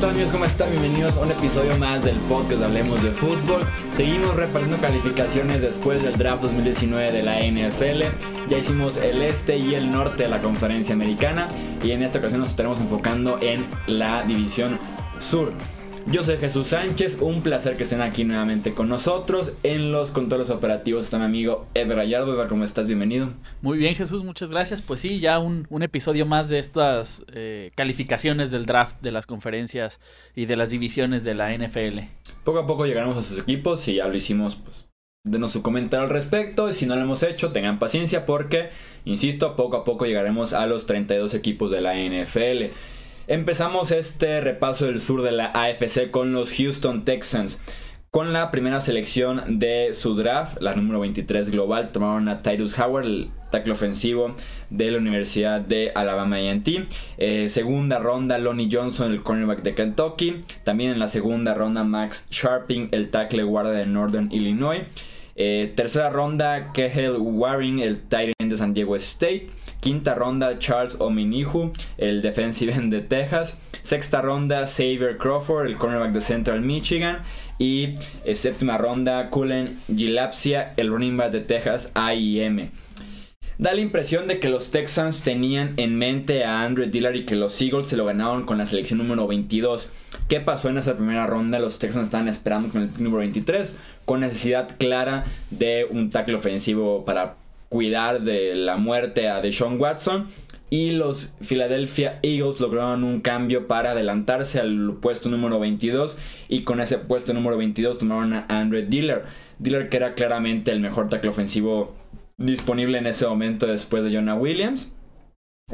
tal amigos? ¿Cómo están? Bienvenidos a un episodio más del podcast Hablemos de Fútbol. Seguimos repartiendo calificaciones después del draft 2019 de la NFL. Ya hicimos el este y el norte de la conferencia americana y en esta ocasión nos estaremos enfocando en la división sur. Yo soy Jesús Sánchez, un placer que estén aquí nuevamente con nosotros. En los controles operativos está mi amigo Ed Rayardo. ¿Cómo estás? Bienvenido. Muy bien Jesús, muchas gracias. Pues sí, ya un, episodio más de estas eh, calificaciones del draft de las conferencias y de las divisiones de la NFL. Poco a poco llegaremos a sus equipos y ya lo hicimos, pues denos su comentario al respecto y si no lo hemos hecho tengan paciencia porque, insisto, poco a poco llegaremos a los 32 equipos de la NFL. Empezamos este repaso del sur de la AFC con los Houston Texans. Con la primera selección de su draft, la número 23 global, tomaron a Tyrus Howard, el tackle ofensivo de la Universidad de Alabama A&T. Eh, segunda ronda, Lonnie Johnson, el cornerback de Kentucky. También en la segunda ronda, Max Sharping, el tackle guarda de Northern Illinois. Eh, tercera ronda, Kehel Waring, el end de San Diego State. Quinta ronda, Charles Ominihu, el defensive end de Texas. Sexta ronda, Xavier Crawford, el cornerback de Central Michigan. Y eh, séptima ronda, Cullen Gilapsia, el running back de Texas A&M. Da la impresión de que los Texans tenían en mente a Andrew Dillard y que los Eagles se lo ganaron con la selección número 22. ¿Qué pasó en esa primera ronda? Los Texans estaban esperando con el número 23, con necesidad clara de un tackle ofensivo para cuidar de la muerte a Deshaun Watson. Y los Philadelphia Eagles lograron un cambio para adelantarse al puesto número 22. Y con ese puesto número 22 tomaron a Andrew Dillard. Dillard que era claramente el mejor tackle ofensivo disponible en ese momento después de Jonah Williams.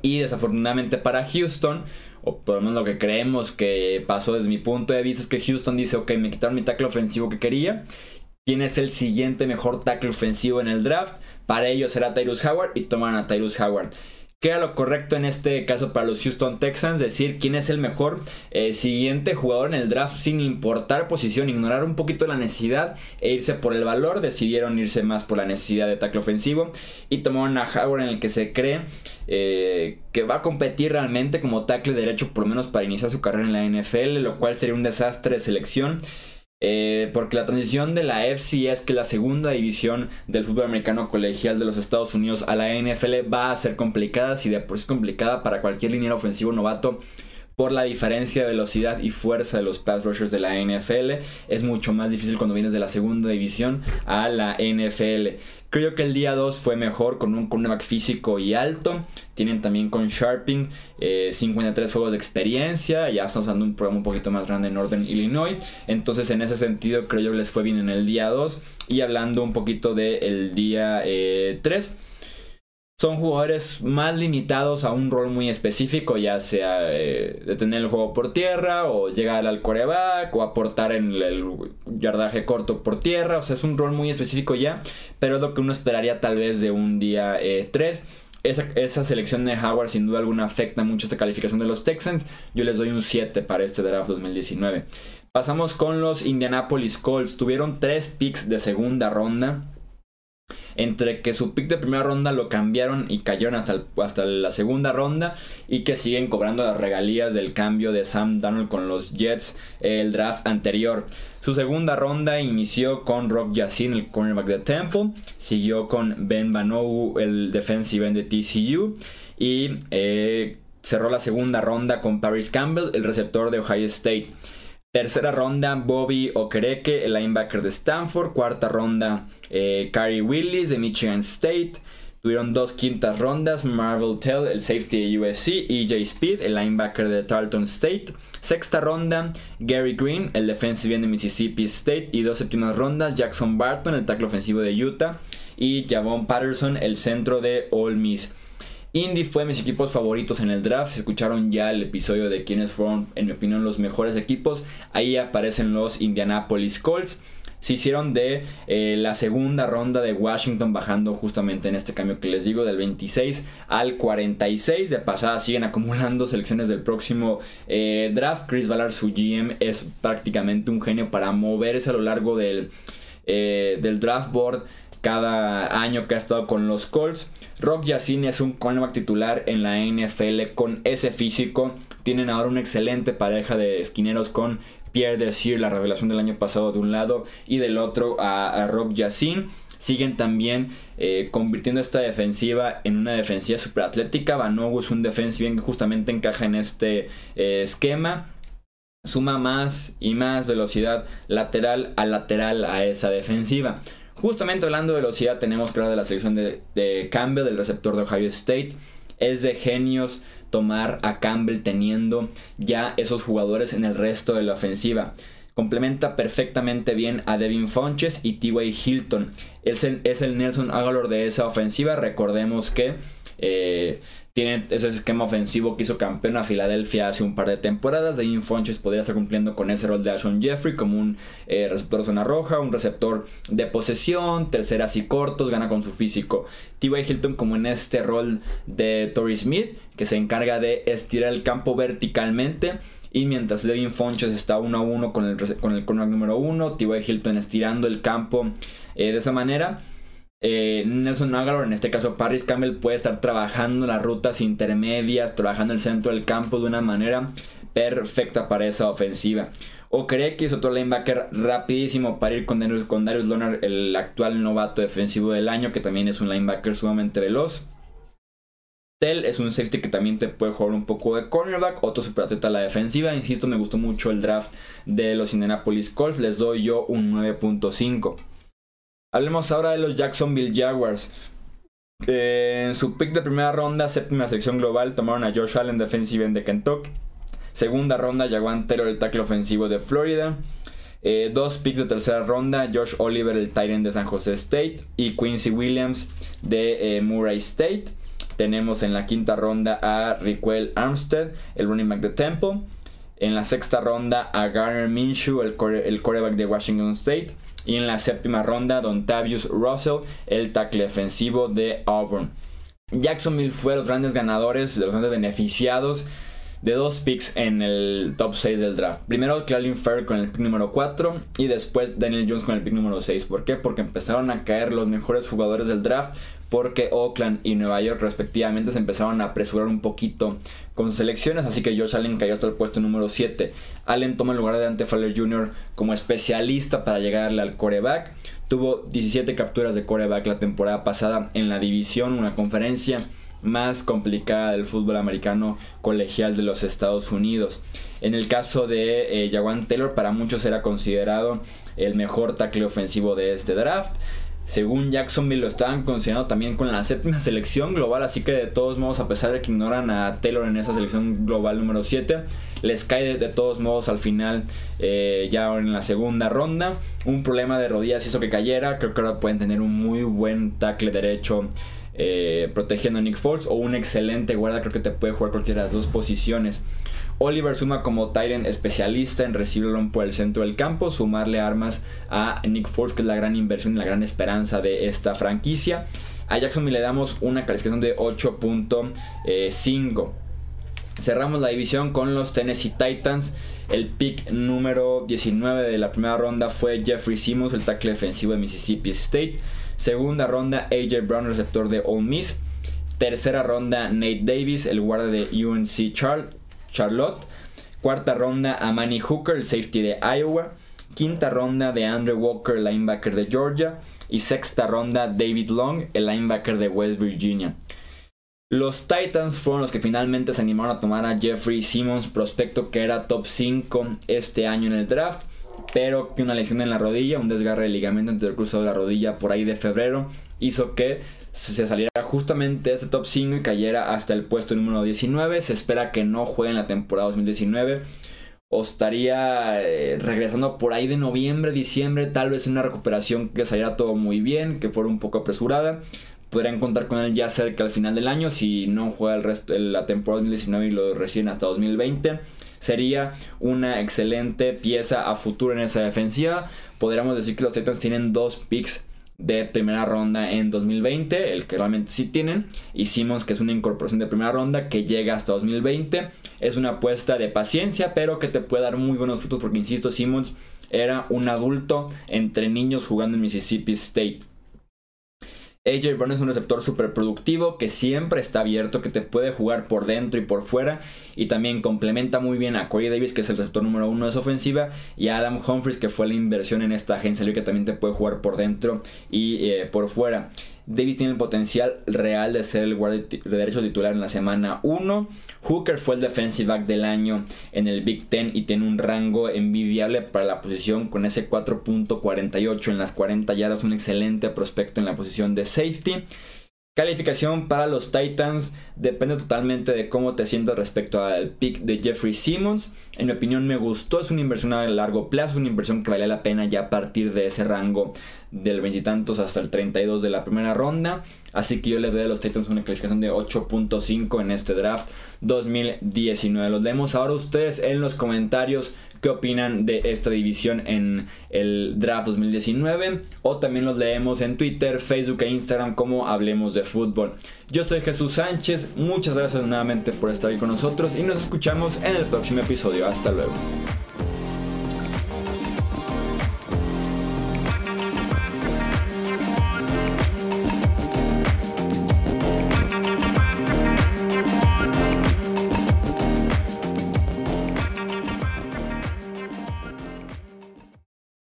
Y desafortunadamente para Houston, o por lo menos lo que creemos que pasó desde mi punto de vista, es que Houston dice, ok, me quitaron mi tackle ofensivo que quería. ¿Quién es el siguiente mejor tackle ofensivo en el draft? Para ellos será Tyrus Howard y toman a Tyrus Howard. ¿Qué era lo correcto en este caso para los Houston Texans? Decir quién es el mejor eh, siguiente jugador en el draft sin importar posición, ignorar un poquito la necesidad e irse por el valor. Decidieron irse más por la necesidad de tackle ofensivo y tomaron a Howard en el que se cree eh, que va a competir realmente como tackle derecho por lo menos para iniciar su carrera en la NFL, lo cual sería un desastre de selección. Eh, porque la transición de la FCS, que la segunda división del fútbol americano colegial de los Estados Unidos, a la NFL va a ser complicada, si de por sí es complicada para cualquier línea ofensivo novato por la diferencia de velocidad y fuerza de los pass rushers de la NFL. Es mucho más difícil cuando vienes de la segunda división a la NFL. Creo que el día 2 fue mejor con un cornerback físico y alto. Tienen también con Sharping 53 eh, juegos de experiencia. Ya estamos usando un programa un poquito más grande en Northern Illinois. Entonces en ese sentido creo que les fue bien en el día 2. Y hablando un poquito del día 3 eh, son jugadores más limitados a un rol muy específico, ya sea eh, detener el juego por tierra o llegar al coreback o aportar en el yardaje corto por tierra. O sea, es un rol muy específico ya, pero es lo que uno esperaría tal vez de un día 3. Eh, esa, esa, selección de Howard sin duda alguna afecta mucho esta calificación de los Texans. Yo les doy un 7 para este draft 2019. Pasamos con los Indianapolis Colts. Tuvieron 3 picks de segunda ronda entre que su pick de primera ronda lo cambiaron y cayeron hasta, hasta la segunda ronda y que siguen cobrando las regalías del cambio de Sam Darnold con los Jets el draft anterior. Su segunda ronda inició con Rock Yassin, el cornerback de Temple, siguió con Ben Banou, el defensive end de TCU y eh, cerró la segunda ronda con Paris Campbell, el receptor de Ohio State. Tercera ronda, Bobby Okereke, el linebacker de Stanford. Cuarta ronda, eh, Willis de Michigan State. Tuvieron dos quintas rondas, Marvel Tell, el safety de USC, y Jay Speed, el linebacker de Tarleton State. Sexta ronda, Gary Green, el defensive de Mississippi State. Y dos séptimas rondas, Jackson Barton, el tackle ofensivo de Utah. Y Javon Patterson, el centro de Ole Miss. Indy fue mis equipos favoritos en el draft. Escucharon ya el episodio de quienes fueron, en mi opinión, los mejores equipos. Ahí aparecen los Indianapolis Colts. Se hicieron de eh, la segunda ronda de Washington, bajando justamente en este cambio que les digo, del 26 al 46. De pasada siguen acumulando selecciones del próximo eh, draft. Chris Ballard, su GM, es prácticamente un genio para moverse a lo largo del, eh, del draft board cada año que ha estado con los Colts. Rock Yacine es un cornerback titular en la NFL con ese físico. Tienen ahora una excelente pareja de esquineros con Pierre Desir, la revelación del año pasado de un lado, y del otro a, Rock Yacine siguen también eh, convirtiendo esta defensiva en una defensiva super atlética. Vanogu es un defensivo que justamente encaja en este eh, esquema. Suma más y más velocidad lateral a lateral a esa defensiva. Justamente hablando de velocidad, tenemos que hablar de la selección de, de Campbell, del receptor de Ohio State. Es de genios tomar a Campbell teniendo ya esos jugadores en el resto de la ofensiva. Complementa perfectamente bien a Devin Funches y T.Y. Hilton. Es el, es el Nelson Aguilar de esa ofensiva. Recordemos que eh, tiene ese esquema ofensivo que hizo campeón a Filadelfia hace un par de temporadas. Devin Funches podría estar cumpliendo con ese rol de Ashon Jeffrey como un eh, receptor de zona roja, un receptor de posesión, terceras y cortos, gana con su físico. T.Y. Hilton como en este rol de Torrey Smith, que se encarga de estirar el campo verticalmente y mientras Devin Funches está uno a uno con el, con el corner número uno, T.Y. Hilton estirando el campo eh, de esa manera. Eh, Nelson Aguilar, en este caso Paris Campbell, puede estar trabajando las rutas intermedias, trabajando el centro del campo de una manera perfecta para esa ofensiva. O cree que es otro linebacker rapidísimo para ir con Darius, con Leonard, el actual novato defensivo del año, que también es un linebacker sumamente veloz es un safety que también te puede jugar un poco de cornerback, otro superatleta a la defensiva. Insisto, me gustó mucho el draft de los Indianapolis Colts, les doy yo un 9.5. Hablemos ahora de los Jacksonville Jaguars. En su pick de primera ronda, séptima selección global, tomaron a Josh Allen, defensive end de Kentucky. Segunda ronda, Jaguan Taylor, el tackle ofensivo de Florida. Eh, dos picks de tercera ronda, Josh Oliver, el end de San Jose State. Y Quincy Williams de eh, Murray State. Tenemos en la quinta ronda a Riquel Armstead, el running back de Temple. En la sexta ronda a Garner Minshew, el, el quarterback de Washington State. Y en la séptima ronda, Don Tavius Russell, el tackle defensivo de Auburn. Jacksonville fue los grandes ganadores, de los grandes beneficiados de dos picks en el top 6 del draft. Primero Clarlin Fair con el pick número 4 y después Daniel Jones con el pick número 6. ¿Por qué? Porque empezaron a caer los mejores jugadores del draft porque Oakland y Nueva York respectivamente se empezaron a apresurar un poquito con sus selecciones, así que Josh Allen cayó hasta el puesto número 7. Allen toma el lugar de Dante Fowler Jr. como especialista para llegarle al coreback. Tuvo 17 capturas de coreback la temporada pasada en la división, una conferencia más complicada del fútbol americano colegial de los Estados Unidos. En el caso de eh, Jawan Taylor, para muchos era considerado el mejor tackle ofensivo de este draft. Según Jacksonville lo estaban considerando también con la séptima selección global, así que de todos modos, a pesar de que ignoran a Taylor en esa selección global número 7, les cae de, todos modos al final eh, ya en la segunda ronda. Un problema de rodillas hizo que cayera, creo que ahora pueden tener un muy buen tackle derecho eh, protegiendo a Nick Foles o un excelente guarda, creo que te puede jugar cualquiera de las dos posiciones. Oliver suma como Tyrant especialista en recibirlo por el centro del campo, sumarle armas a Nick Foles, que es la gran inversión y la gran esperanza de esta franquicia. A Jacksonville le damos una calificación de 8.5. Cerramos la división con los Tennessee Titans. El pick número 19 de la primera ronda fue Jeffrey Simmons, el tackle defensivo de Mississippi State. Segunda ronda, AJ Brown, receptor de Ole Miss. Tercera ronda, Nate Davis, el guardia de UNC. Charlotte. Cuarta ronda a Manny Hooker, el safety de Iowa. Quinta ronda de Andrew Walker, linebacker de Georgia. Y sexta ronda David Long, el linebacker de West Virginia. Los Titans fueron los que finalmente se animaron a tomar a Jeffrey Simmons, prospecto que era top 5 este año en el draft, pero que una lesión en la rodilla, un desgarre de ligamento el cruzado de la rodilla por ahí de febrero, hizo que se saliera justamente de este top 5 y cayera hasta el puesto número 19. Se espera que no juegue en la temporada 2019. O estaría eh, regresando por ahí de noviembre, diciembre, tal vez en una recuperación que saliera todo muy bien, que fuera un poco apresurada. Podrían contar con él ya cerca al final del año si no juega el resto la temporada 2019 y lo reciben hasta 2020 sería una excelente pieza a futuro en esa defensiva. Podríamos decir que los Titans tienen dos picks de primera ronda en 2020, el que realmente sí tienen. Hicimos que es una incorporación de primera ronda que llega hasta 2020. Es una apuesta de paciencia, pero que te puede dar muy buenos frutos porque, insisto, Simmons era un adulto entre niños jugando en Mississippi State. AJ Brown es un receptor súper productivo que siempre está abierto, que te puede jugar por dentro y por fuera. Y también complementa muy bien a Corey Davis, que es el receptor número uno de su ofensiva. Y a Adam Humphries, que fue la inversión en esta agencia libre, que también te puede jugar por dentro y eh, por fuera. Davis tiene el potencial real de ser el guardia de derecho titular en la semana 1. Hooker fue el defensive back del año en el Big Ten y tiene un rango envidiable para la posición con ese 4.48 en las 40 yardas, un excelente prospecto en la posición de safety. Calificación para los Titans depende totalmente de cómo te sientas respecto al pick de Jeffrey Simmons. En mi opinión me gustó, es una inversión a largo plazo, una inversión que vale la pena ya a partir de ese rango del veintitantos hasta el 32 de la primera ronda. Así que yo le doy a los Titans una calificación de 8.5 en este draft 2019. Los leemos ahora ustedes en los comentarios qué opinan de esta división en el draft 2019. O también los leemos en Twitter, Facebook e Instagram como Hablemos de Fútbol. Yo soy Jesús Sánchez, muchas gracias nuevamente por estar ahí con nosotros y nos escuchamos en el próximo episodio. Hasta luego.